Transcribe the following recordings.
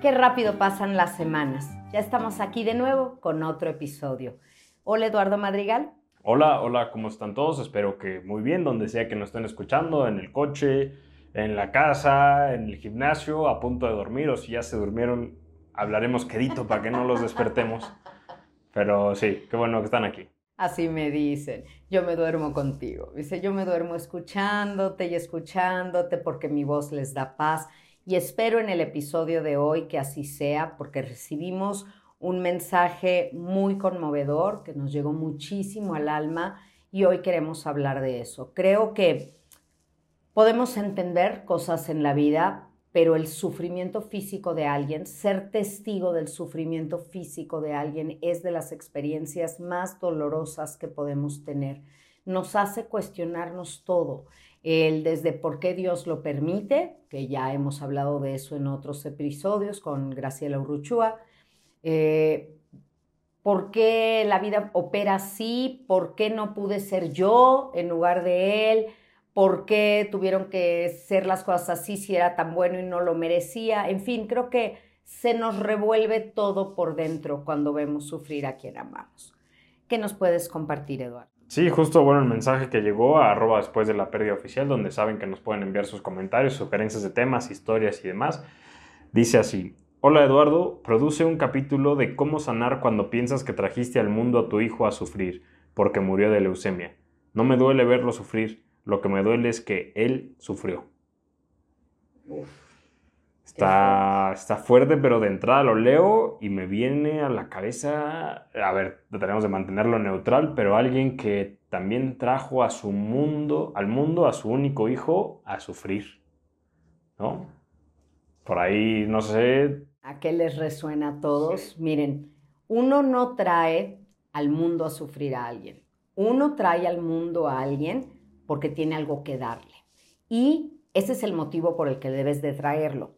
Qué rápido pasan las semanas. Ya estamos aquí de nuevo con otro episodio. Hola Eduardo Madrigal. Hola, hola, ¿cómo están todos? Espero que muy bien, donde sea que nos estén escuchando, en el coche, en la casa, en el gimnasio, a punto de dormir, o si ya se durmieron, hablaremos quedito para que no los despertemos. Pero sí, qué bueno que están aquí. Así me dicen, yo me duermo contigo. Dice, yo me duermo escuchándote y escuchándote porque mi voz les da paz y espero en el episodio de hoy que así sea, porque recibimos un mensaje muy conmovedor que nos llegó muchísimo al alma y hoy queremos hablar de eso. Creo que podemos entender cosas en la vida, pero el sufrimiento físico de alguien, ser testigo del sufrimiento físico de alguien es de las experiencias más dolorosas que podemos tener. Nos hace cuestionarnos todo el desde por qué Dios lo permite, que ya hemos hablado de eso en otros episodios con Graciela Urruchúa, eh, por qué la vida opera así, por qué no pude ser yo en lugar de Él, por qué tuvieron que ser las cosas así si era tan bueno y no lo merecía, en fin, creo que se nos revuelve todo por dentro cuando vemos sufrir a quien amamos. ¿Qué nos puedes compartir, Eduardo? Sí, justo bueno el mensaje que llegó a arroba después de la pérdida oficial, donde saben que nos pueden enviar sus comentarios, sugerencias de temas, historias y demás. Dice así, hola Eduardo, produce un capítulo de cómo sanar cuando piensas que trajiste al mundo a tu hijo a sufrir porque murió de leucemia. No me duele verlo sufrir, lo que me duele es que él sufrió. Está, está fuerte, pero de entrada lo leo y me viene a la cabeza, a ver, tenemos de mantenerlo neutral, pero alguien que también trajo a su mundo, al mundo, a su único hijo, a sufrir, ¿no? Por ahí, no sé. ¿A qué les resuena a todos? Miren, uno no trae al mundo a sufrir a alguien. Uno trae al mundo a alguien porque tiene algo que darle. Y ese es el motivo por el que debes de traerlo.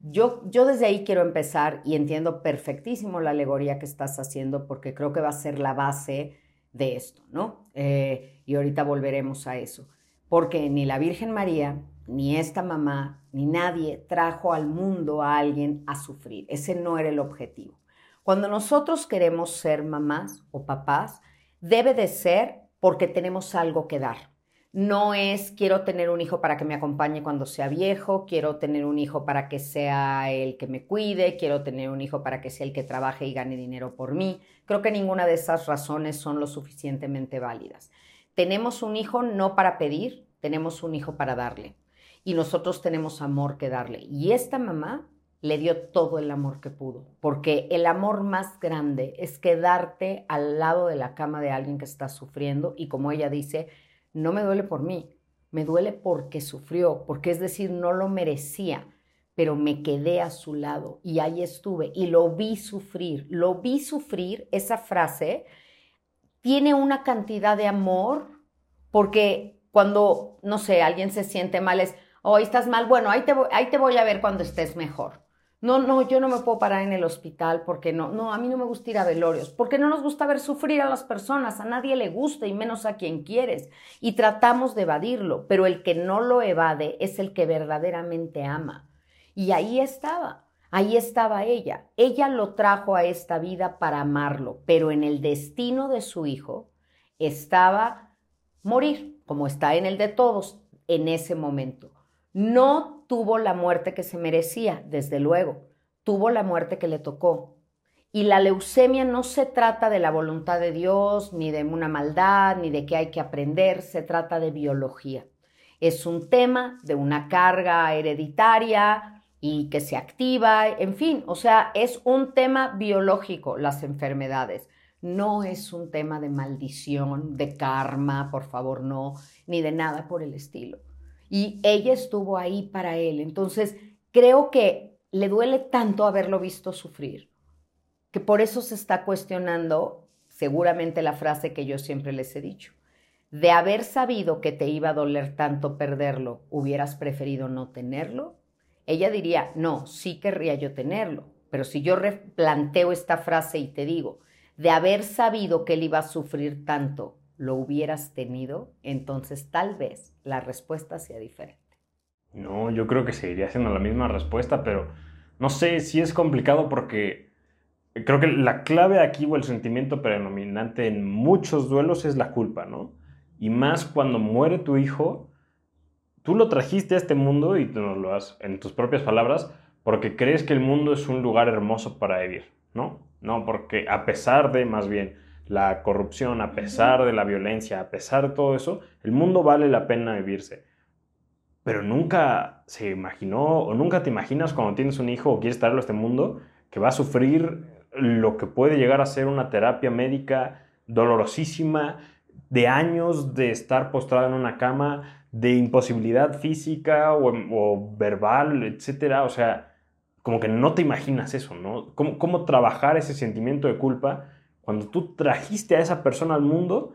Yo, yo desde ahí quiero empezar y entiendo perfectísimo la alegoría que estás haciendo porque creo que va a ser la base de esto, ¿no? Eh, y ahorita volveremos a eso. Porque ni la Virgen María, ni esta mamá, ni nadie trajo al mundo a alguien a sufrir. Ese no era el objetivo. Cuando nosotros queremos ser mamás o papás, debe de ser porque tenemos algo que dar. No es quiero tener un hijo para que me acompañe cuando sea viejo, quiero tener un hijo para que sea el que me cuide, quiero tener un hijo para que sea el que trabaje y gane dinero por mí. Creo que ninguna de esas razones son lo suficientemente válidas. Tenemos un hijo no para pedir, tenemos un hijo para darle. Y nosotros tenemos amor que darle. Y esta mamá le dio todo el amor que pudo, porque el amor más grande es quedarte al lado de la cama de alguien que está sufriendo y como ella dice, no me duele por mí, me duele porque sufrió, porque es decir, no lo merecía, pero me quedé a su lado y ahí estuve y lo vi sufrir, lo vi sufrir, esa frase tiene una cantidad de amor porque cuando, no sé, alguien se siente mal es, hoy estás mal, bueno, ahí te, ahí te voy a ver cuando estés mejor. No, no, yo no me puedo parar en el hospital porque no, no, a mí no me gusta ir a velorios, porque no nos gusta ver sufrir a las personas, a nadie le gusta y menos a quien quieres. Y tratamos de evadirlo, pero el que no lo evade es el que verdaderamente ama. Y ahí estaba, ahí estaba ella. Ella lo trajo a esta vida para amarlo, pero en el destino de su hijo estaba morir, como está en el de todos en ese momento. No tuvo la muerte que se merecía, desde luego, tuvo la muerte que le tocó. Y la leucemia no se trata de la voluntad de Dios, ni de una maldad, ni de que hay que aprender, se trata de biología. Es un tema de una carga hereditaria y que se activa, en fin, o sea, es un tema biológico las enfermedades. No es un tema de maldición, de karma, por favor, no, ni de nada por el estilo y ella estuvo ahí para él. Entonces, creo que le duele tanto haberlo visto sufrir, que por eso se está cuestionando seguramente la frase que yo siempre les he dicho. De haber sabido que te iba a doler tanto perderlo, ¿hubieras preferido no tenerlo? Ella diría, no, sí querría yo tenerlo, pero si yo replanteo esta frase y te digo, de haber sabido que él iba a sufrir tanto, ¿lo hubieras tenido? Entonces tal vez la respuesta sea diferente. No, yo creo que seguiría siendo la misma respuesta, pero no sé si es complicado porque creo que la clave aquí o el sentimiento predominante en muchos duelos es la culpa, ¿no? Y más cuando muere tu hijo, tú lo trajiste a este mundo y tú nos lo has en tus propias palabras porque crees que el mundo es un lugar hermoso para vivir, ¿no? No, porque a pesar de más bien la corrupción, a pesar de la violencia, a pesar de todo eso, el mundo vale la pena vivirse pero nunca se imaginó o nunca te imaginas cuando tienes un hijo o quieres traerlo a este mundo que va a sufrir lo que puede llegar a ser una terapia médica dolorosísima, de años de estar postrado en una cama, de imposibilidad física o, verbal, etcétera. O sea, como que no te imaginas eso, ¿no? ¿Cómo, ¿Cómo trabajar ese sentimiento de culpa cuando tú trajiste a esa persona al mundo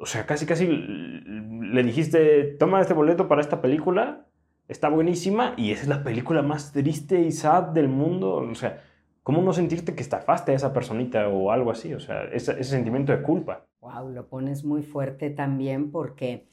o sea, casi casi le dijiste, toma este boleto para esta película, está buenísima y es la película más triste y sad del mundo. O sea, ¿cómo no sentirte que estafaste a esa personita o algo así? O sea, ese, ese sentimiento de culpa. Wow, lo pones muy fuerte también porque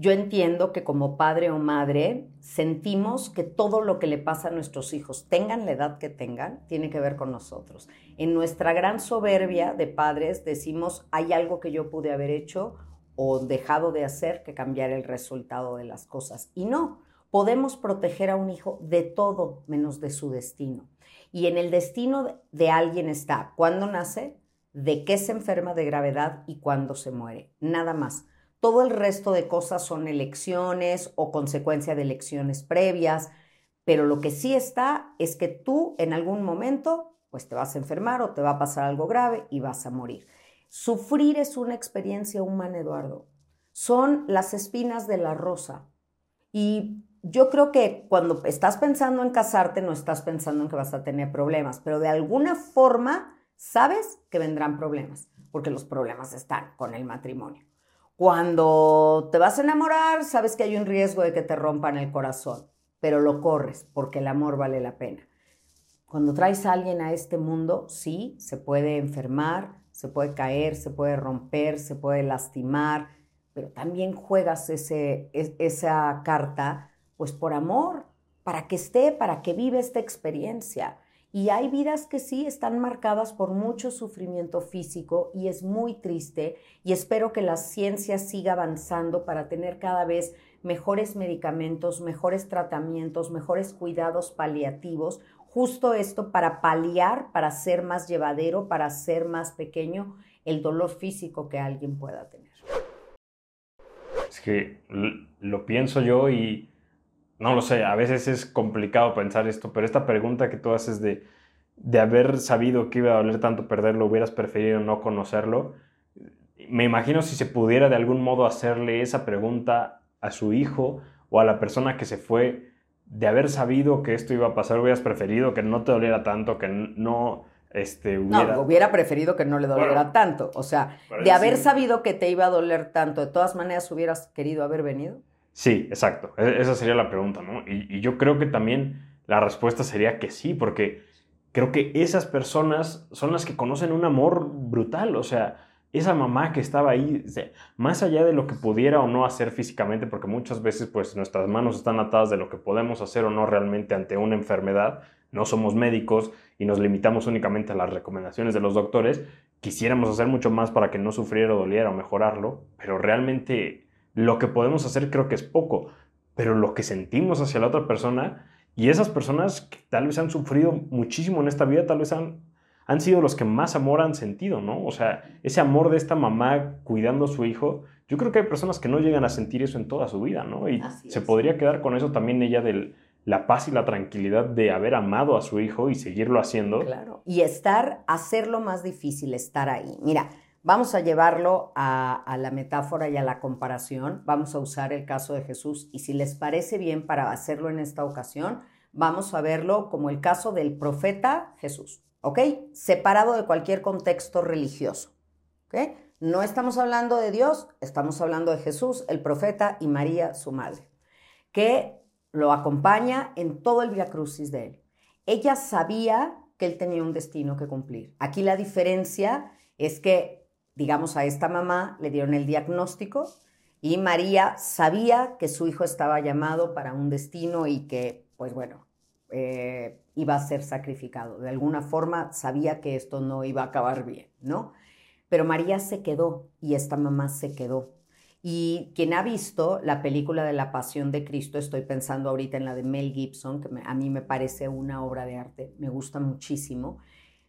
yo entiendo que como padre o madre sentimos que todo lo que le pasa a nuestros hijos, tengan la edad que tengan, tiene que ver con nosotros. En nuestra gran soberbia de padres decimos, hay algo que yo pude haber hecho o dejado de hacer que cambiar el resultado de las cosas. Y no, podemos proteger a un hijo de todo menos de su destino. Y en el destino de alguien está cuándo nace, de qué se enferma de gravedad y cuándo se muere. Nada más. Todo el resto de cosas son elecciones o consecuencia de elecciones previas, pero lo que sí está es que tú en algún momento pues te vas a enfermar o te va a pasar algo grave y vas a morir. Sufrir es una experiencia humana, Eduardo. Son las espinas de la rosa. Y yo creo que cuando estás pensando en casarte no estás pensando en que vas a tener problemas, pero de alguna forma sabes que vendrán problemas, porque los problemas están con el matrimonio. Cuando te vas a enamorar, sabes que hay un riesgo de que te rompan el corazón, pero lo corres porque el amor vale la pena. Cuando traes a alguien a este mundo, sí, se puede enfermar, se puede caer, se puede romper, se puede lastimar, pero también juegas ese, esa carta pues por amor, para que esté, para que viva esta experiencia. Y hay vidas que sí están marcadas por mucho sufrimiento físico y es muy triste y espero que la ciencia siga avanzando para tener cada vez mejores medicamentos, mejores tratamientos, mejores cuidados paliativos, justo esto para paliar, para ser más llevadero, para ser más pequeño el dolor físico que alguien pueda tener. Es que lo pienso yo y no lo sé, a veces es complicado pensar esto, pero esta pregunta que tú haces de, de haber sabido que iba a doler tanto perderlo, hubieras preferido no conocerlo, me imagino si se pudiera de algún modo hacerle esa pregunta a su hijo o a la persona que se fue, de haber sabido que esto iba a pasar, hubieras preferido que no te doliera tanto, que no... Este, hubiera... No, hubiera preferido que no le doliera tanto. O sea, de haber sabido que te iba a doler tanto, de todas maneras hubieras querido haber venido. Sí, exacto. E-, esa sería la pregunta, ¿no? Y, yo creo que también la respuesta sería que sí, porque creo que esas personas son las que conocen un amor brutal. O sea, esa mamá que estaba ahí, más allá de lo que pudiera o no hacer físicamente, porque muchas veces pues nuestras manos están atadas de lo que podemos hacer o no realmente ante una enfermedad, no somos médicos y nos limitamos únicamente a las recomendaciones de los doctores, quisiéramos hacer mucho más para que no sufriera o doliera o mejorarlo, pero realmente lo que podemos hacer creo que es poco, pero lo que sentimos hacia la otra persona y esas personas que tal vez han sufrido muchísimo en esta vida, tal vez han, han sido los que más amor han sentido, ¿no? O sea, ese amor de esta mamá cuidando a su hijo, yo creo que hay personas que no llegan a sentir eso en toda su vida, ¿no? Y se podría quedar con eso también ella de la paz y la tranquilidad de haber amado a su hijo y seguirlo haciendo. Claro, y estar, hacerlo más difícil, estar ahí. Mira, Vamos a llevarlo a, la metáfora y a la comparación. Vamos a usar el caso de Jesús y si les parece bien para hacerlo en esta ocasión, vamos a verlo como el caso del profeta Jesús, ¿ok? Separado de cualquier contexto religioso, ¿ok? No estamos hablando de Dios, estamos hablando de Jesús, el profeta y María, su madre, que lo acompaña en todo el Via Crucis de él. Ella sabía que él tenía un destino que cumplir. Aquí la diferencia es que, digamos, a esta mamá le dieron el diagnóstico y María sabía que su hijo estaba llamado para un destino y que, pues bueno, eh, iba a ser sacrificado. De alguna forma sabía que esto no iba a acabar bien, ¿no? Pero María se quedó y esta mamá se quedó. Y quien ha visto la película de la Pasión de Cristo, estoy pensando ahorita en la de Mel Gibson, que a mí me parece una obra de arte, me gusta muchísimo.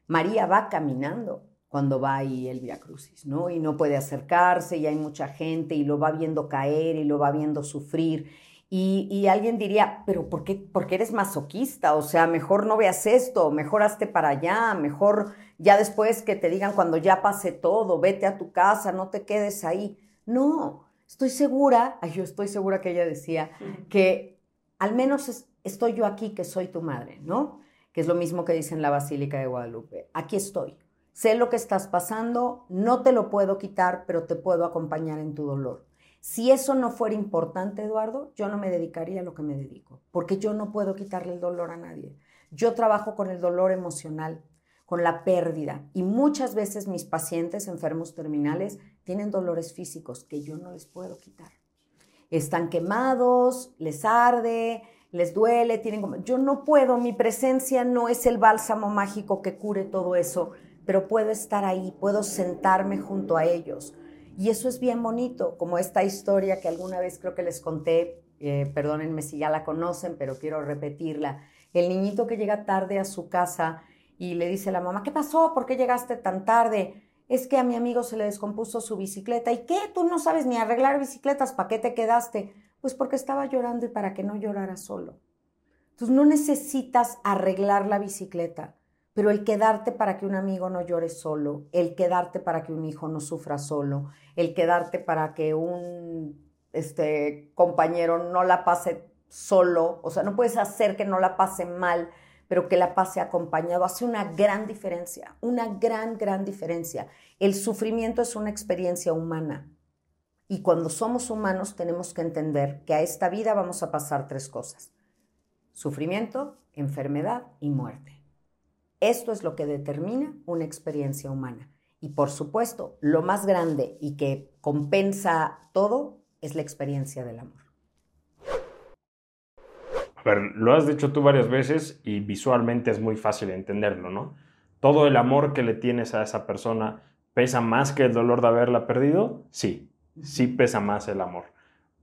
María va caminando cuando va ahí el Via Crucis, ¿no? Y no puede acercarse y hay mucha gente y lo va viendo caer y lo va viendo sufrir. Y, alguien diría, pero ¿por qué, ¿por qué eres masoquista? O sea, mejor no veas esto, mejor hazte para allá, mejor ya después que te digan cuando ya pase todo, vete a tu casa, no te quedes ahí. No, estoy segura, ay, yo estoy segura que ella decía, que al menos estoy yo aquí que soy tu madre, ¿no? Que es lo mismo que dice en la Basílica de Guadalupe. Aquí estoy. Sé lo que estás pasando, no te lo puedo quitar, pero te puedo acompañar en tu dolor. Si eso no fuera importante, Eduardo, yo no me dedicaría a lo que me dedico, porque yo no puedo quitarle el dolor a nadie. Yo trabajo con el dolor emocional, con la pérdida, y muchas veces mis pacientes enfermos terminales tienen dolores físicos que yo no les puedo quitar. Están quemados, les arde, les duele, tienen. Yo no puedo, mi presencia no es el bálsamo mágico que cure todo eso, pero puedo estar ahí, puedo sentarme junto a ellos y eso es bien bonito, como esta historia que alguna vez creo que les conté, eh, perdónenme si ya la conocen, pero quiero repetirla. El niñito que llega tarde a su casa y le dice a la mamá, ¿qué pasó? ¿Por qué llegaste tan tarde? Es que a mi amigo se le descompuso su bicicleta. ¿Y qué? Tú no sabes ni arreglar bicicletas, ¿para qué te quedaste? Pues porque estaba llorando y para que no llorara solo. Entonces no necesitas arreglar la bicicleta. Pero el quedarte para que un amigo no llore solo, el quedarte para que un hijo no sufra solo, el quedarte para que un este, compañero no la pase solo, o sea, no puedes hacer que no la pase mal, pero que la pase acompañado, hace una gran diferencia, una gran, gran diferencia. El sufrimiento es una experiencia humana. Y cuando somos humanos tenemos que entender que a esta vida vamos a pasar tres cosas. Sufrimiento, enfermedad y muerte. Esto es lo que determina una experiencia humana. Y por supuesto, lo más grande y que compensa todo es la experiencia del amor. A ver, lo has dicho tú varias veces y visualmente es muy fácil entenderlo, ¿no? Todo el amor que le tienes a esa persona pesa más que el dolor de haberla perdido. Sí, sí pesa más el amor.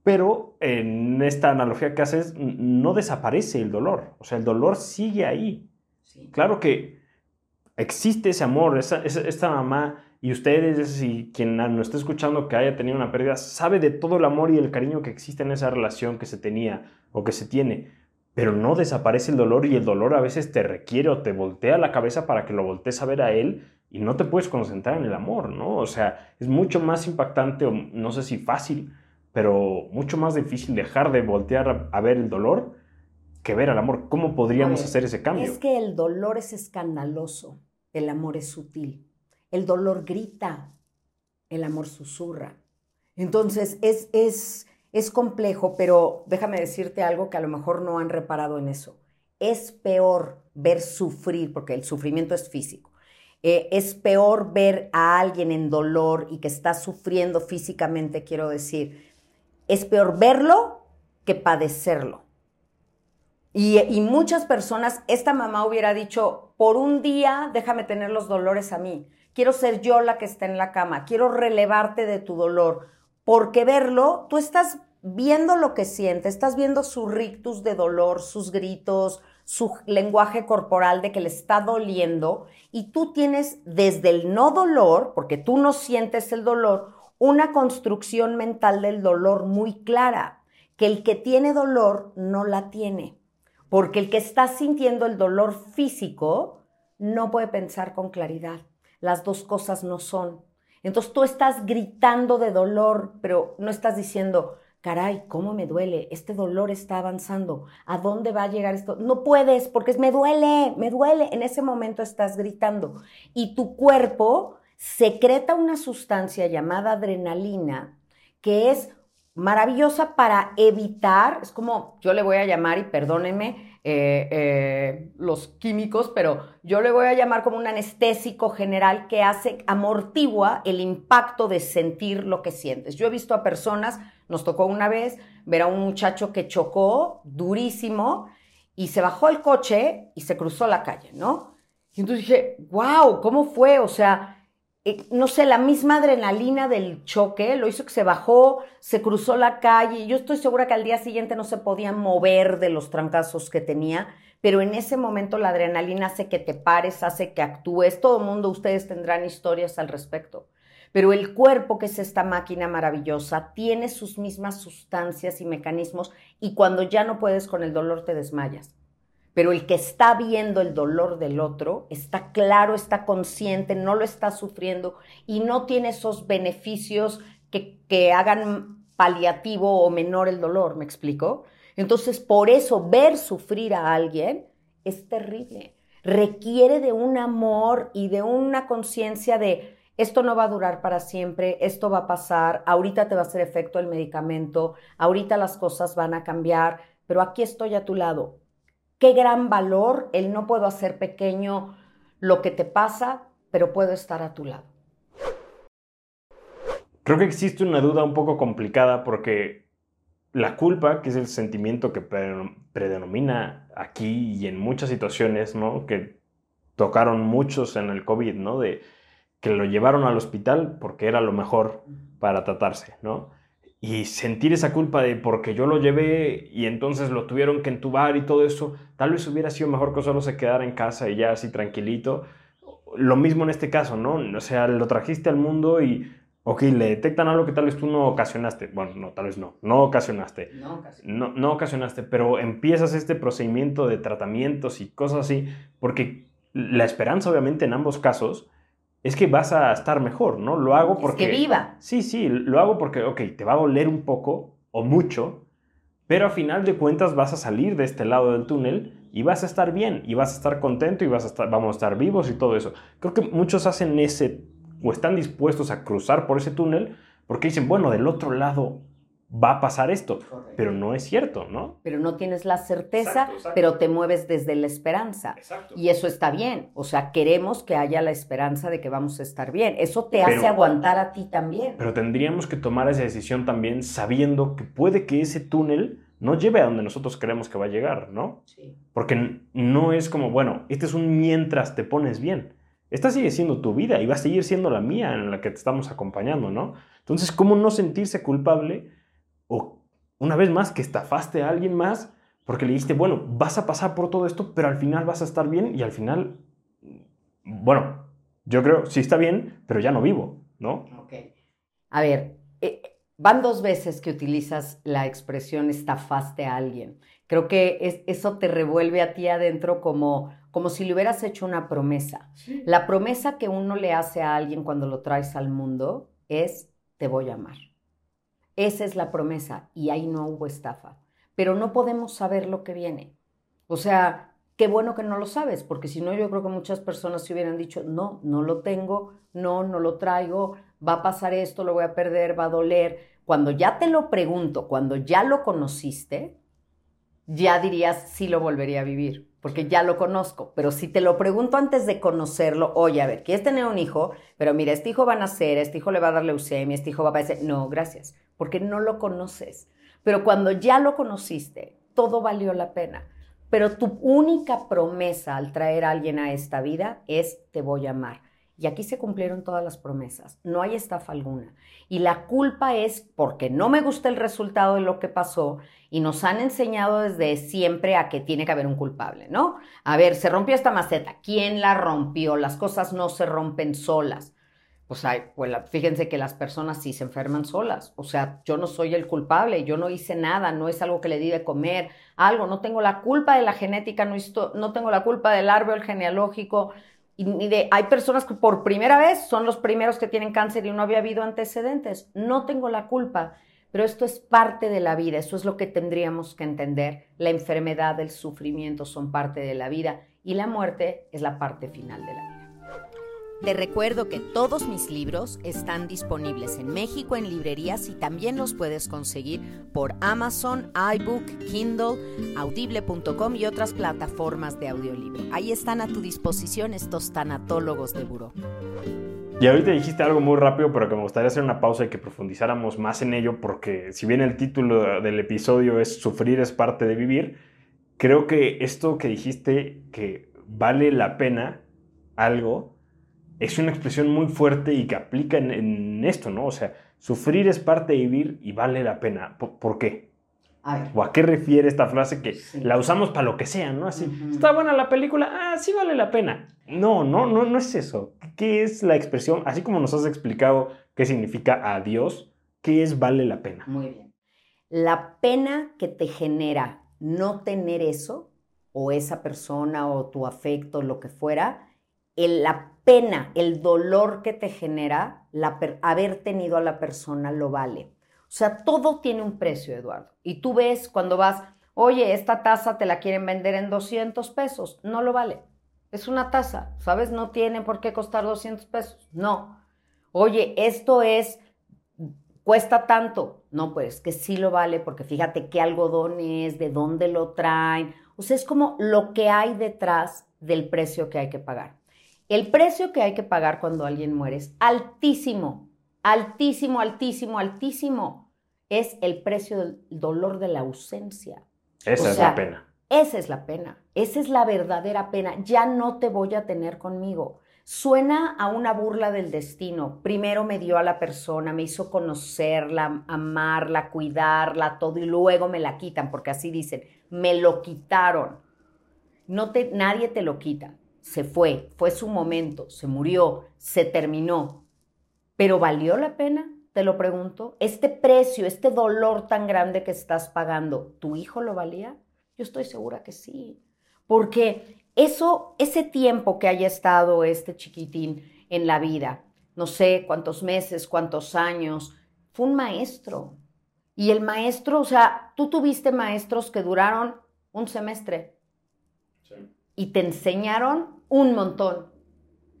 Pero en esta analogía que haces, no desaparece el dolor. O sea, el dolor sigue ahí. Claro que existe ese amor, esa, esta mamá y ustedes y quien nos está escuchando que haya tenido una pérdida sabe de todo el amor y el cariño que existe en esa relación que se tenía o que se tiene, pero no desaparece el dolor y el dolor a veces te requiere o te voltea la cabeza para que lo voltees a ver a él y no te puedes concentrar en el amor, ¿no? O sea, es mucho más impactante o no sé si fácil, pero mucho más difícil dejar de voltear a ver el dolor que ver al amor. ¿Cómo podríamos hacer ese cambio? Es que el dolor es escandaloso, el amor es sutil. El dolor grita, el amor susurra. Entonces es, es, es complejo, pero déjame decirte algo que a lo mejor no han reparado en eso. Es peor ver sufrir, porque el sufrimiento es físico. Eh, es peor ver a alguien en dolor y que está sufriendo físicamente, quiero decir. Es peor verlo que padecerlo. Y, muchas personas, esta mamá hubiera dicho, por un día déjame tener los dolores a mí. Quiero ser yo la que está en la cama. Quiero relevarte de tu dolor. Porque verlo, tú estás viendo lo que siente, estás viendo su rictus de dolor, sus gritos, su lenguaje corporal de que le está doliendo y tú tienes desde el no dolor, porque tú no sientes el dolor, una construcción mental del dolor muy clara, que el que tiene dolor no la tiene. Porque el que está sintiendo el dolor físico no puede pensar con claridad. Las dos cosas no son. Entonces tú estás gritando de dolor, pero no estás diciendo, caray, ¿cómo me duele? Este dolor está avanzando. ¿A dónde va a llegar esto? No puedes porque me duele, me duele. En ese momento estás gritando y tu cuerpo secreta una sustancia llamada adrenalina que es maravillosa para evitar, es como yo le voy a llamar, y perdónenme eh, eh, los químicos, pero yo le voy a llamar como un anestésico general que hace, amortigua el impacto de sentir lo que sientes. Yo he visto a personas, nos tocó una vez ver a un muchacho que chocó durísimo y se bajó el coche y se cruzó la calle, ¿no? Y entonces dije, wow, ¿cómo fue? O sea, no sé, la misma adrenalina del choque lo hizo que se bajó, se cruzó la calle. Yo estoy segura que al día siguiente no se podía mover de los trancazos que tenía, pero en ese momento la adrenalina hace que te pares, hace que actúes. Todo el mundo, ustedes tendrán historias al respecto. Pero el cuerpo, que es esta máquina maravillosa, tiene sus mismas sustancias y mecanismos y cuando ya no puedes con el dolor te desmayas pero el que está viendo el dolor del otro está claro, está consciente, no lo está sufriendo y no tiene esos beneficios que, que hagan paliativo o menor el dolor, ¿me explico? Entonces, por eso ver sufrir a alguien es terrible. Requiere de un amor y de una conciencia de esto no va a durar para siempre, esto va a pasar, ahorita te va a hacer efecto el medicamento, ahorita las cosas van a cambiar, pero aquí estoy a tu lado qué gran valor el no puedo hacer pequeño lo que te pasa, pero puedo estar a tu lado. Creo que existe una duda un poco complicada porque la culpa, que es el sentimiento que predomina aquí y en muchas situaciones, ¿no? Que tocaron muchos en el COVID, ¿no? De que lo llevaron al hospital porque era lo mejor para tratarse, ¿no? Y sentir esa culpa de porque yo lo llevé y entonces lo tuvieron que entubar y todo eso, tal vez hubiera sido mejor que solo se quedara en casa y ya así tranquilito. Lo mismo en este caso, ¿no? O sea, lo trajiste al mundo y, ok, le detectan algo que tal vez tú no ocasionaste. Bueno, no, tal vez no, no ocasionaste. No ocasionaste. No, no ocasionaste, pero empiezas este procedimiento de tratamientos y cosas así, porque la esperanza obviamente en ambos casos es que vas a estar mejor, ¿no? Lo hago porque... Es que viva. Sí, sí, lo hago porque, ok, te va a doler un poco o mucho, pero a final de cuentas vas a salir de este lado del túnel y vas a estar bien, y vas a estar contento y vas a estar, vamos a estar vivos y todo eso. Creo que muchos hacen ese, o están dispuestos a cruzar por ese túnel porque dicen, bueno, del otro lado va a pasar esto, pero no es cierto, ¿no? Pero no tienes la certeza, pero te mueves desde la esperanza. Y eso está bien, o sea, queremos que haya la esperanza de que vamos a estar bien. Eso te hace aguantar a ti también. Pero tendríamos que tomar esa decisión también sabiendo que puede que ese túnel no lleve a donde nosotros creemos que va a llegar, ¿no? Sí. Porque no es como, bueno, este es un mientras te pones bien. Esta sigue siendo tu vida y va a seguir siendo la mía en la que te estamos acompañando, ¿no? Entonces, ¿cómo no sentirse culpable o una vez más que estafaste a alguien más porque le dijiste, bueno, vas a pasar por todo esto, pero al final vas a estar bien y al final, bueno, yo creo, sí está bien, pero ya no vivo, ¿no? Ok. A ver, eh, van dos veces que utilizas la expresión estafaste a alguien. Creo que eso te revuelve a ti adentro como, como si le hubieras hecho una promesa. La promesa que uno le hace a alguien cuando lo traes al mundo es, te voy a amar. Esa es la promesa y ahí no hubo estafa. Pero no podemos saber lo que viene. O sea, qué bueno que no lo sabes, porque si no yo creo que muchas personas se hubieran dicho, no, no lo tengo, no, no lo traigo, va a pasar esto, lo voy a perder, va a doler. Cuando ya te lo pregunto, cuando ya lo conociste, ya dirías, sí lo volvería a vivir porque ya lo conozco. Pero si te lo pregunto antes de conocerlo, oye, a ver, ¿quieres tener un hijo? Pero mira, este hijo va a nacer, este hijo le va a dar leucemia, este hijo va a padecer. No, gracias, porque no lo conoces. Pero cuando ya lo conociste, todo valió la pena. Pero tu única promesa al traer a alguien a esta vida es te voy a amar. Y aquí se cumplieron todas las promesas, no hay estafa alguna. Y la culpa es porque no me gusta el resultado de lo que pasó y nos han enseñado desde siempre a que tiene que haber un culpable, ¿no? A ver, se rompió esta maceta, ¿quién la rompió? Las cosas no se rompen solas. Pues, hay, pues fíjense que las personas sí se enferman solas. O sea, yo no soy el culpable, yo no hice nada, no es algo que le di de comer, algo, no tengo la culpa de la genética, no, no tengo la culpa del árbol genealógico, y hay personas que por primera vez son los primeros que tienen cáncer y no había habido antecedentes. No tengo la culpa, Pero esto es parte de la vida, eso es lo que tendríamos que entender. La enfermedad, el sufrimiento son parte de la vida y la muerte es la parte final de la vida. Te recuerdo que todos mis libros están disponibles en México en librerías y también los puedes conseguir por Amazon, iBook, Kindle, audible.com y otras plataformas de audiolibro. Ahí están a tu disposición estos tanatólogos de buró. Y ahorita dijiste algo muy rápido, pero que me gustaría hacer una pausa y que profundizáramos más en ello, porque si bien el título del episodio es Sufrir es parte de vivir, creo que esto que dijiste, que vale la pena algo, es una expresión muy fuerte y que aplica en, esto, ¿no? O sea, sufrir es parte de vivir y vale la pena. ¿Por, qué? ¿O a qué refiere esta frase que la usamos para lo que sea, ¿no? Así, está buena la película, ah, sí vale la pena. No, no, no, no es eso. ¿Qué es la expresión? Así como nos has explicado qué significa adiós, ¿qué es vale la pena? Muy bien. La pena que te genera no tener eso, o esa persona, o tu afecto, lo que fuera, la pena, el dolor que te genera haber tenido a la persona lo vale. O sea, todo tiene un precio, Eduardo. Y tú ves cuando vas, oye, esta taza te la quieren vender en 200 pesos, no lo vale. Es una taza, ¿sabes? No tiene por qué costar 200 pesos. No. Oye, esto es, cuesta tanto. No, pues que sí lo vale porque fíjate qué algodón es, de dónde lo traen. O sea, es como lo que hay detrás del precio que hay que pagar. El precio que hay que pagar cuando alguien muere es altísimo, altísimo, altísimo, altísimo. Es el precio del dolor de la ausencia. Esa es la pena. Esa es la pena. Esa es la verdadera pena. Ya no te voy a tener conmigo. Suena a una burla del destino. Primero me dio a la persona, me hizo conocerla, amarla, cuidarla, todo, y luego me la quitan, porque así dicen, me lo quitaron. No te, nadie te lo quita se fue, fue su momento, se murió, se terminó. Pero ¿valió la pena? Te lo pregunto. Este precio, este dolor tan grande que estás pagando, ¿tu hijo lo valía? Yo estoy segura que sí. Porque eso, ese tiempo que haya estado este chiquitín en la vida, no sé cuántos meses, cuántos años, fue un maestro. Y el maestro, o sea, tú tuviste maestros que duraron un semestre. Y te enseñaron un montón.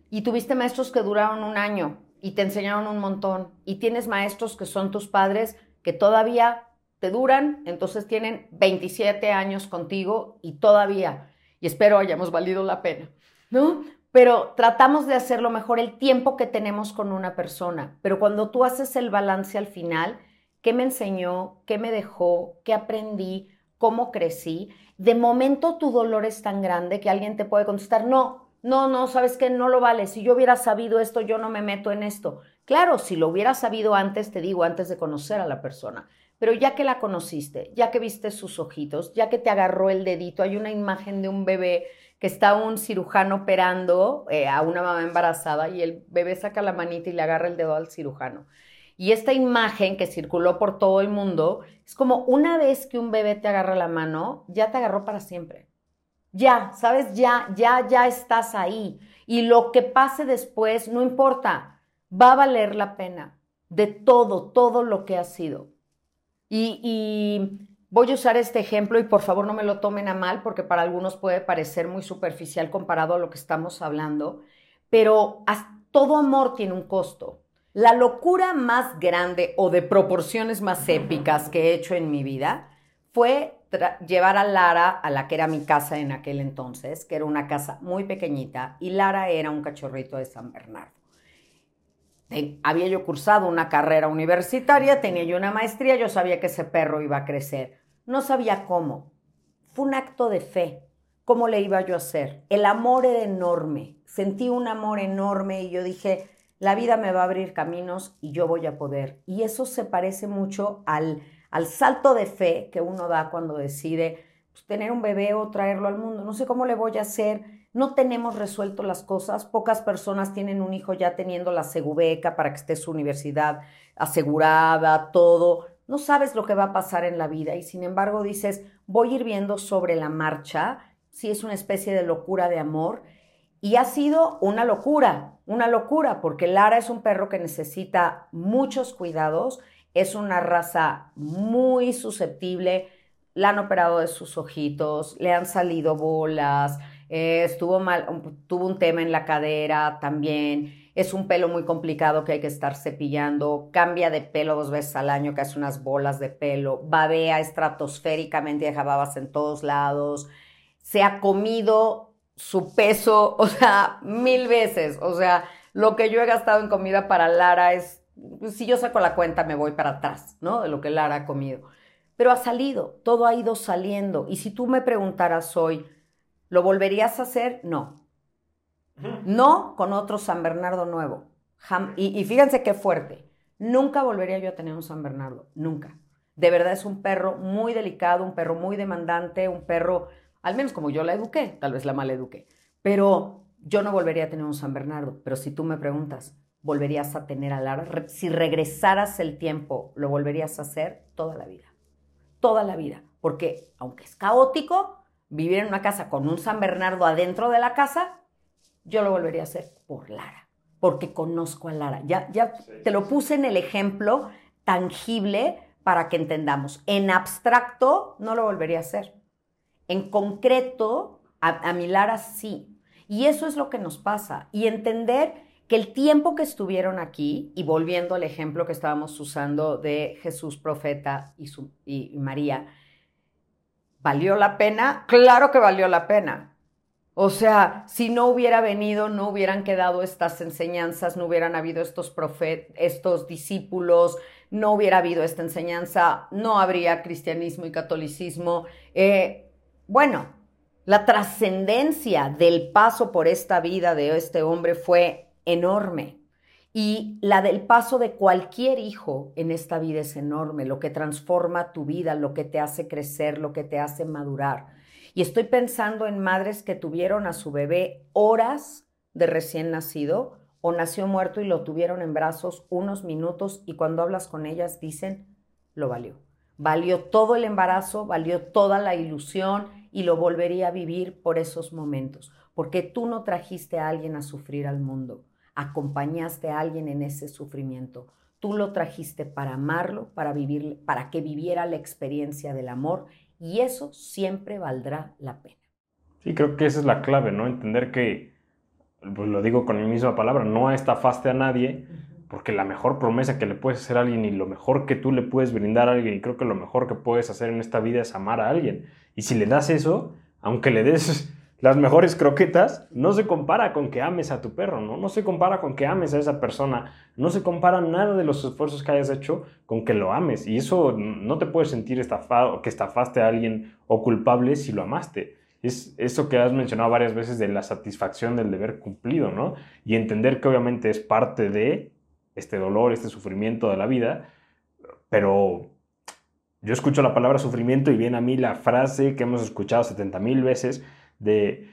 Y tuviste maestros que duraron un año y te enseñaron un montón. Y tienes maestros que son tus padres que todavía te duran, entonces tienen 27 años contigo y todavía, y espero hayamos valido la pena, ¿no? Pero tratamos de hacerlo mejor el tiempo que tenemos con una persona. Pero cuando tú haces el balance al final, ¿qué me enseñó? ¿Qué me dejó? ¿Qué aprendí? ¿Cómo crecí? de momento tu dolor es tan grande que alguien te puede contestar, no, no, no, sabes que no lo vale. Si yo hubiera sabido esto, yo no me meto en esto. Claro, si lo hubiera sabido antes, te digo, antes de conocer a la persona. Pero ya que la conociste, ya que viste sus ojitos, ya que te agarró el dedito, hay una imagen de un bebé que está un cirujano operando eh, a una mamá embarazada y el bebé saca la manita y le agarra el dedo al cirujano. Y esta imagen que circuló por todo el mundo es como una vez que un bebé te agarra la mano, ya te agarró para siempre. Ya, ¿sabes? Ya, ya, ya estás ahí. Y lo que pase después, no importa, va a valer la pena de todo, todo lo que ha sido. Y, y voy a usar este ejemplo y por favor no me lo tomen a mal porque para algunos puede parecer muy superficial comparado a lo que estamos hablando, pero todo amor tiene un costo. La locura más grande o de proporciones más épicas que he hecho en mi vida fue llevar a Lara a la que era mi casa en aquel entonces, que era una casa muy pequeñita, y Lara era un cachorrito de San Bernardo. había yo cursado una carrera universitaria, tenía yo una maestría, yo sabía que ese perro iba a crecer. No sabía cómo. Fue un acto de fe. ¿Cómo le iba yo a hacer? El amor era enorme. Sentí un amor enorme y yo dije, la vida me va a abrir caminos y yo voy a poder. Y eso se parece mucho al, al salto de fe que uno da cuando decide pues, tener un bebé o traerlo al mundo. No sé cómo le voy a hacer. No tenemos resuelto las cosas. Pocas personas tienen un hijo ya teniendo la segubeca para que esté su universidad asegurada, todo. No sabes lo que va a pasar en la vida y sin embargo dices, voy a ir viendo sobre la marcha si es una especie de locura de amor y ha sido una locura, una locura, porque Lara es un perro que necesita muchos cuidados. es una raza muy susceptible. La han operado de sus ojitos, le han salido bolas, eh, estuvo mal, tuvo un tema en la cadera también. Es un pelo muy complicado que hay que estar cepillando. Cambia de pelo dos veces al año, que hace unas bolas de pelo. Babea estratosféricamente, deja babas en todos lados. Se ha comido su peso, o sea, mil veces. O sea, lo que yo he gastado en comida para Lara es, si yo saco la cuenta me voy para atrás, ¿no? De lo que Lara ha comido. Pero ha salido, todo ha ido saliendo. Y si tú me preguntaras hoy, ¿lo volverías a hacer? No. No con otro San Bernardo nuevo. y, y fíjense qué fuerte. Nunca volvería yo a tener un San Bernardo, nunca. De verdad es un perro muy delicado, un perro muy demandante, un perro al menos como yo la eduqué, tal vez la mal eduqué. Pero yo no volvería a tener un San Bernardo. Pero si tú me preguntas, ¿volverías a tener a Lara? Si regresaras el tiempo, ¿lo volverías a hacer? Toda la vida. Toda la vida. Porque aunque es caótico, vivir en una casa con un San Bernardo adentro de la casa, yo lo volvería a hacer por Lara. Porque conozco a Lara. Ya, ya te lo puse en el ejemplo tangible para que entendamos. En abstracto, no lo volvería a hacer en concreto, a, mi Lara sí. Y eso es lo que nos pasa. Y entender que el tiempo que estuvieron aquí, y volviendo al ejemplo que estábamos usando de Jesús profeta y, y, María, ¿valió la pena? Claro que valió la pena. O sea, si no hubiera venido, no hubieran quedado estas enseñanzas, no hubieran habido estos profetas, estos discípulos, no hubiera habido esta enseñanza, no habría cristianismo y catolicismo. Eh, bueno, la trascendencia del paso por esta vida de este hombre fue enorme. Y la del paso de cualquier hijo en esta vida es enorme, lo que transforma tu vida, lo que te hace crecer, lo que te hace madurar. Y estoy pensando en madres que tuvieron a su bebé horas de recién nacido o nació muerto y lo tuvieron en brazos unos minutos y cuando hablas con ellas dicen, lo valió. Valió todo el embarazo, valió toda la ilusión y lo volvería a vivir por esos momentos, porque tú no trajiste a alguien a sufrir al mundo, acompañaste a alguien en ese sufrimiento. Tú lo trajiste para amarlo, para vivir, para que viviera la experiencia del amor y eso siempre valdrá la pena. Sí, creo que esa es la clave, ¿no? Entender que, pues lo digo con mi misma palabra, no estafaste a nadie, porque la mejor promesa que le puedes hacer a alguien y lo mejor que tú le puedes brindar a alguien, y creo que lo mejor que puedes hacer en esta vida es amar a alguien. Y si le das eso, aunque le des las mejores croquetas, no se compara con que ames a tu perro, ¿no? No se compara con que ames a esa persona, no se compara nada de los esfuerzos que hayas hecho con que lo ames. Y eso no te puedes sentir estafado, que estafaste a alguien o culpable si lo amaste. Es eso que has mencionado varias veces de la satisfacción del deber cumplido, ¿no? Y entender que obviamente es parte de este dolor, este sufrimiento de la vida, pero yo escucho la palabra sufrimiento y viene a mí la frase que hemos escuchado 70 mil veces de...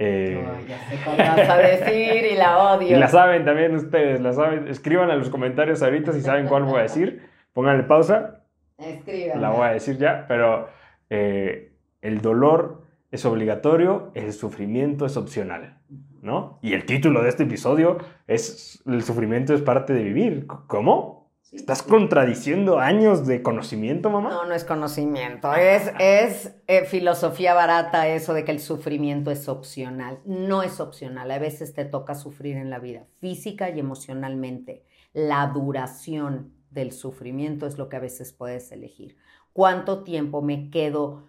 Eh, ya sé cuál vas a decir y la odio. Y la saben también ustedes, la saben. Escriban en los comentarios ahorita si saben cuál voy a decir. Pónganle pausa. Escriban. La voy a decir ya, pero eh, el dolor es obligatorio, el sufrimiento es opcional. ¿No? Y el título de este episodio es El sufrimiento es parte de vivir. ¿Cómo? ¿Estás contradiciendo años de conocimiento, mamá? No, no es conocimiento. Es, es eh, filosofía barata eso de que el sufrimiento es opcional. No es opcional. A veces te toca sufrir en la vida, física y emocionalmente. La duración del sufrimiento es lo que a veces puedes elegir. ¿Cuánto tiempo me quedo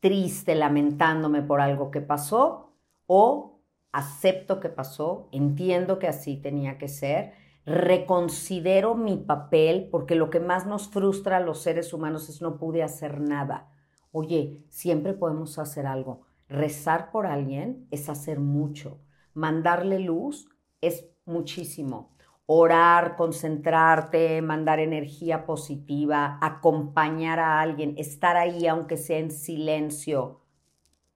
triste, lamentándome por algo que pasó? ¿O acepto que pasó, entiendo que así tenía que ser, reconsidero mi papel, porque lo que más nos frustra a los seres humanos es no pude hacer nada. Oye, siempre podemos hacer algo. Rezar por alguien es hacer mucho. Mandarle luz es muchísimo. Orar, concentrarte, mandar energía positiva, acompañar a alguien, estar ahí aunque sea en silencio,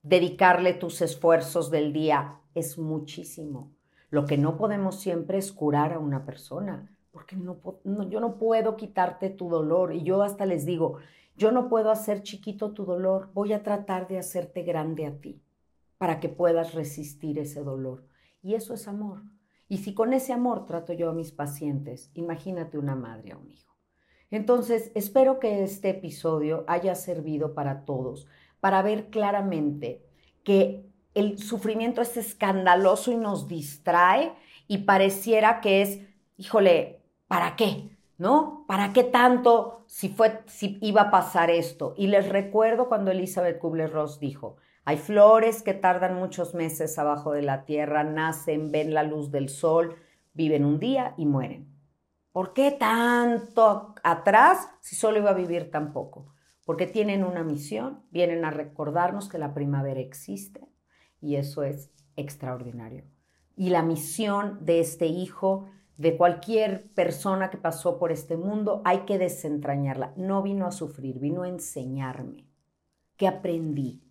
dedicarle tus esfuerzos del día es muchísimo. Lo que no podemos siempre es curar a una persona, porque no, yo no puedo quitarte tu dolor. Y yo hasta les digo, yo no puedo hacer chiquito tu dolor, voy a tratar de hacerte grande a ti, para que puedas resistir ese dolor. Y eso es amor. Y si con ese amor trato yo a mis pacientes, imagínate una madre a un hijo. Entonces, espero que este episodio haya servido para todos, para ver claramente que el sufrimiento es escandaloso y nos distrae y pareciera que es, híjole, ¿para qué? ¿No? ¿Para qué tanto si, fue, si iba a pasar esto? Y les recuerdo cuando Elizabeth Kubler-Ross dijo, hay flores que tardan muchos meses abajo de la tierra, nacen, ven la luz del sol, viven un día y mueren. ¿Por qué tanto atrás si solo iba a vivir tan poco? Porque tienen una misión, vienen a recordarnos que la primavera existe y eso es extraordinario. Y la misión de este hijo, de cualquier persona que pasó por este mundo, hay que desentrañarla. No vino a sufrir, vino a enseñarme. ¿Qué aprendí?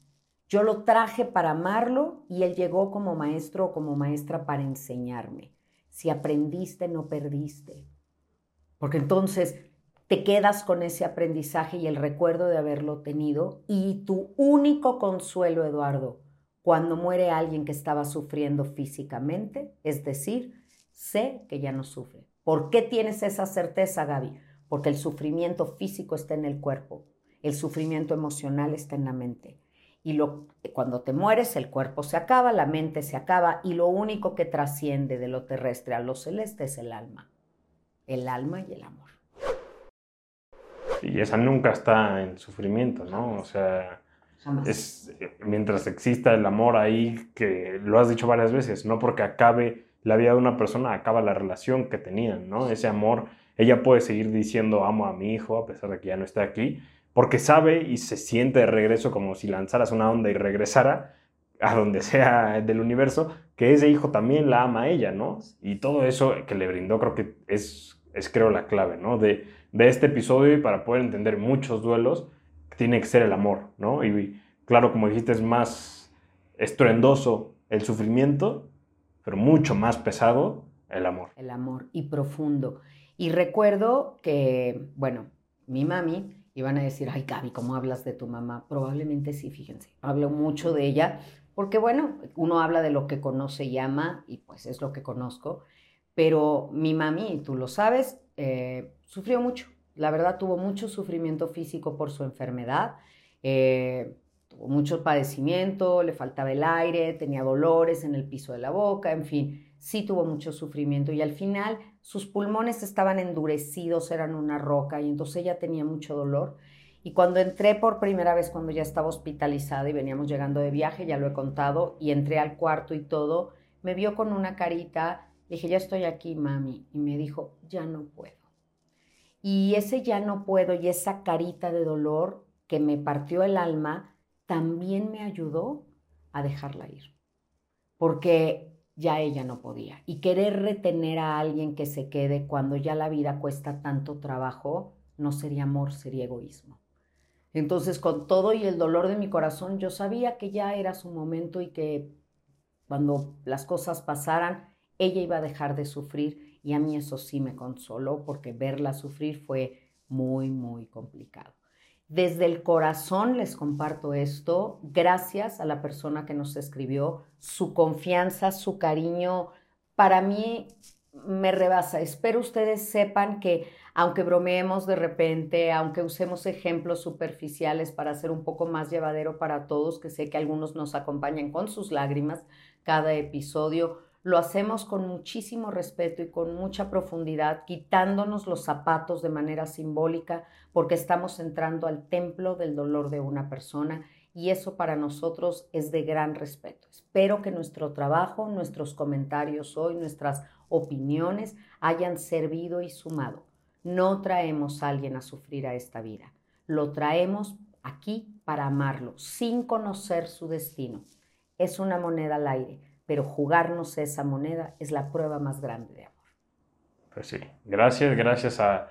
Yo lo traje para amarlo y él llegó como maestro o como maestra para enseñarme. Si aprendiste, no perdiste. Porque entonces te quedas con ese aprendizaje y el recuerdo de haberlo tenido y tu único consuelo, Eduardo, cuando muere alguien que estaba sufriendo físicamente, es decir, sé que ya no sufre. ¿Por qué tienes esa certeza, Gaby? Porque el sufrimiento físico está en el cuerpo, el sufrimiento emocional está en la mente. Y lo, cuando te mueres, el cuerpo se acaba, la mente se acaba y lo único que trasciende de lo terrestre a lo celeste es el alma el alma y el amor. Y esa nunca está en sufrimiento, ¿no? O sea, es mientras exista el amor ahí, que lo has dicho varias veces, no porque acabe la vida de una persona, acaba la relación que tenían, ¿no? Ese amor, ella puede seguir diciendo amo a mi hijo a pesar de que ya no está aquí, porque sabe y se siente de regreso como si lanzaras una onda y regresara a donde sea del universo, que ese hijo también la ama a ella, ¿no? Y todo eso que le brindó creo que es es creo la clave, ¿no? De, de este episodio y para poder entender muchos duelos, tiene que ser el amor, ¿no? Y claro, como dijiste, es más estruendoso el sufrimiento, pero mucho más pesado el amor. El amor y profundo. Y recuerdo que, bueno, mi mami, iban a decir, ay Gaby, ¿cómo hablas de tu mamá? Probablemente sí, fíjense, hablo mucho de ella, porque bueno, uno habla de lo que conoce y ama, y pues es lo que conozco. Pero mi mami, tú lo sabes, eh, sufrió mucho. La verdad, tuvo mucho sufrimiento físico por su enfermedad. Eh, tuvo mucho padecimiento, le faltaba el aire, tenía dolores en el piso de la boca, en fin, sí tuvo mucho sufrimiento y al final sus pulmones estaban endurecidos, eran una roca y entonces ella tenía mucho dolor. Y cuando entré por primera vez, cuando ya estaba hospitalizada y veníamos llegando de viaje, ya lo he contado, y entré al cuarto y todo, me vio con una carita dije, ya estoy aquí, mami. Y me dijo, ya no puedo. Y ese ya no puedo y esa carita de dolor que me partió el alma, también me ayudó a dejarla ir. Porque ya ella no podía. Y querer retener a alguien que se quede cuando ya la vida cuesta tanto trabajo, no sería amor, sería egoísmo. Entonces, con todo y el dolor de mi corazón, yo sabía que ya era su momento y que cuando las cosas pasaran, ella iba a dejar de sufrir y a mí eso sí me consoló porque verla sufrir fue muy, muy complicado. Desde el corazón les comparto esto, gracias a la persona que nos escribió, su confianza, su cariño, para mí me rebasa. Espero ustedes sepan que aunque bromeemos de repente, aunque usemos ejemplos superficiales para hacer un poco más llevadero para todos, que sé que algunos nos acompañan con sus lágrimas cada episodio, lo hacemos con muchísimo respeto y con mucha profundidad, quitándonos los zapatos de manera simbólica, porque estamos entrando al templo del dolor de una persona y eso para nosotros es de gran respeto. Espero que nuestro trabajo, nuestros comentarios hoy, nuestras opiniones hayan servido y sumado. No traemos a alguien a sufrir a esta vida, lo traemos aquí para amarlo, sin conocer su destino. Es una moneda al aire pero jugarnos esa moneda es la prueba más grande de amor. Pues sí, gracias, gracias a,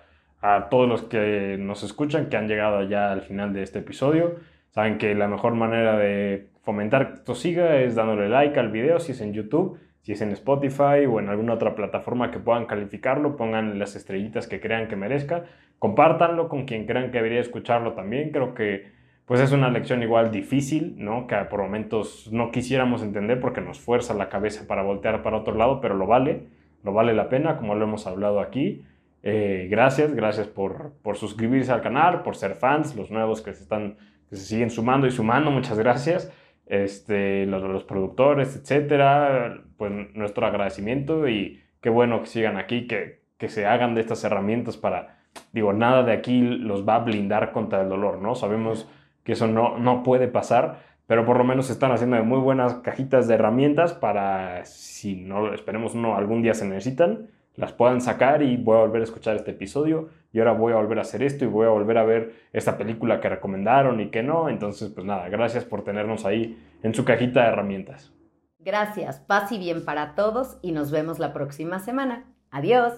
todos los que nos escuchan, que han llegado ya al final de este episodio. Saben que la mejor manera de fomentar que esto siga es dándole like al video, si es en YouTube, si es en Spotify o en alguna otra plataforma que puedan calificarlo, pongan las estrellitas que crean que merezca, compártanlo con quien crean que debería escucharlo también. Creo que pues es una lección igual difícil, ¿no? Que por momentos no quisiéramos entender porque nos fuerza la cabeza para voltear para otro lado, pero lo vale, lo vale la pena, como lo hemos hablado aquí. Eh, gracias, gracias por, por, suscribirse al canal, por ser fans, los nuevos que se, están, que se siguen sumando y sumando, muchas gracias. Este, los, los productores, etcétera, pues nuestro agradecimiento y qué bueno que sigan aquí, que, que se hagan de estas herramientas para, digo, nada de aquí los va a blindar contra el dolor, ¿no? Sabemos que eso no, no puede pasar, pero por lo menos están haciendo de muy buenas cajitas de herramientas para, si no, esperemos no, algún día se necesitan, las puedan sacar y voy a volver a escuchar este episodio y ahora voy a volver a hacer esto y voy a volver a ver esta película que recomendaron y que no. Entonces, pues nada, gracias por tenernos ahí en su cajita de herramientas. Gracias, paz y bien para todos y nos vemos la próxima semana. Adiós.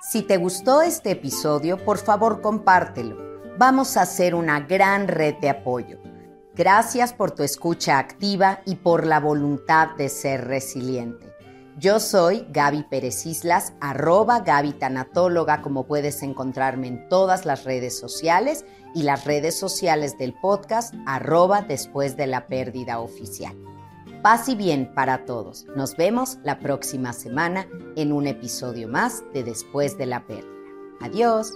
Si te gustó este episodio, por favor compártelo. Vamos a hacer una gran red de apoyo. Gracias por tu escucha activa y por la voluntad de ser resiliente. Yo soy Gaby Pérez Islas, arroba Gaby Tanatóloga, como puedes encontrarme en todas las redes sociales y las redes sociales del podcast, arroba después de la pérdida oficial. Paz y bien para todos. Nos vemos la próxima semana en un episodio más de Después de la pérdida. Adiós.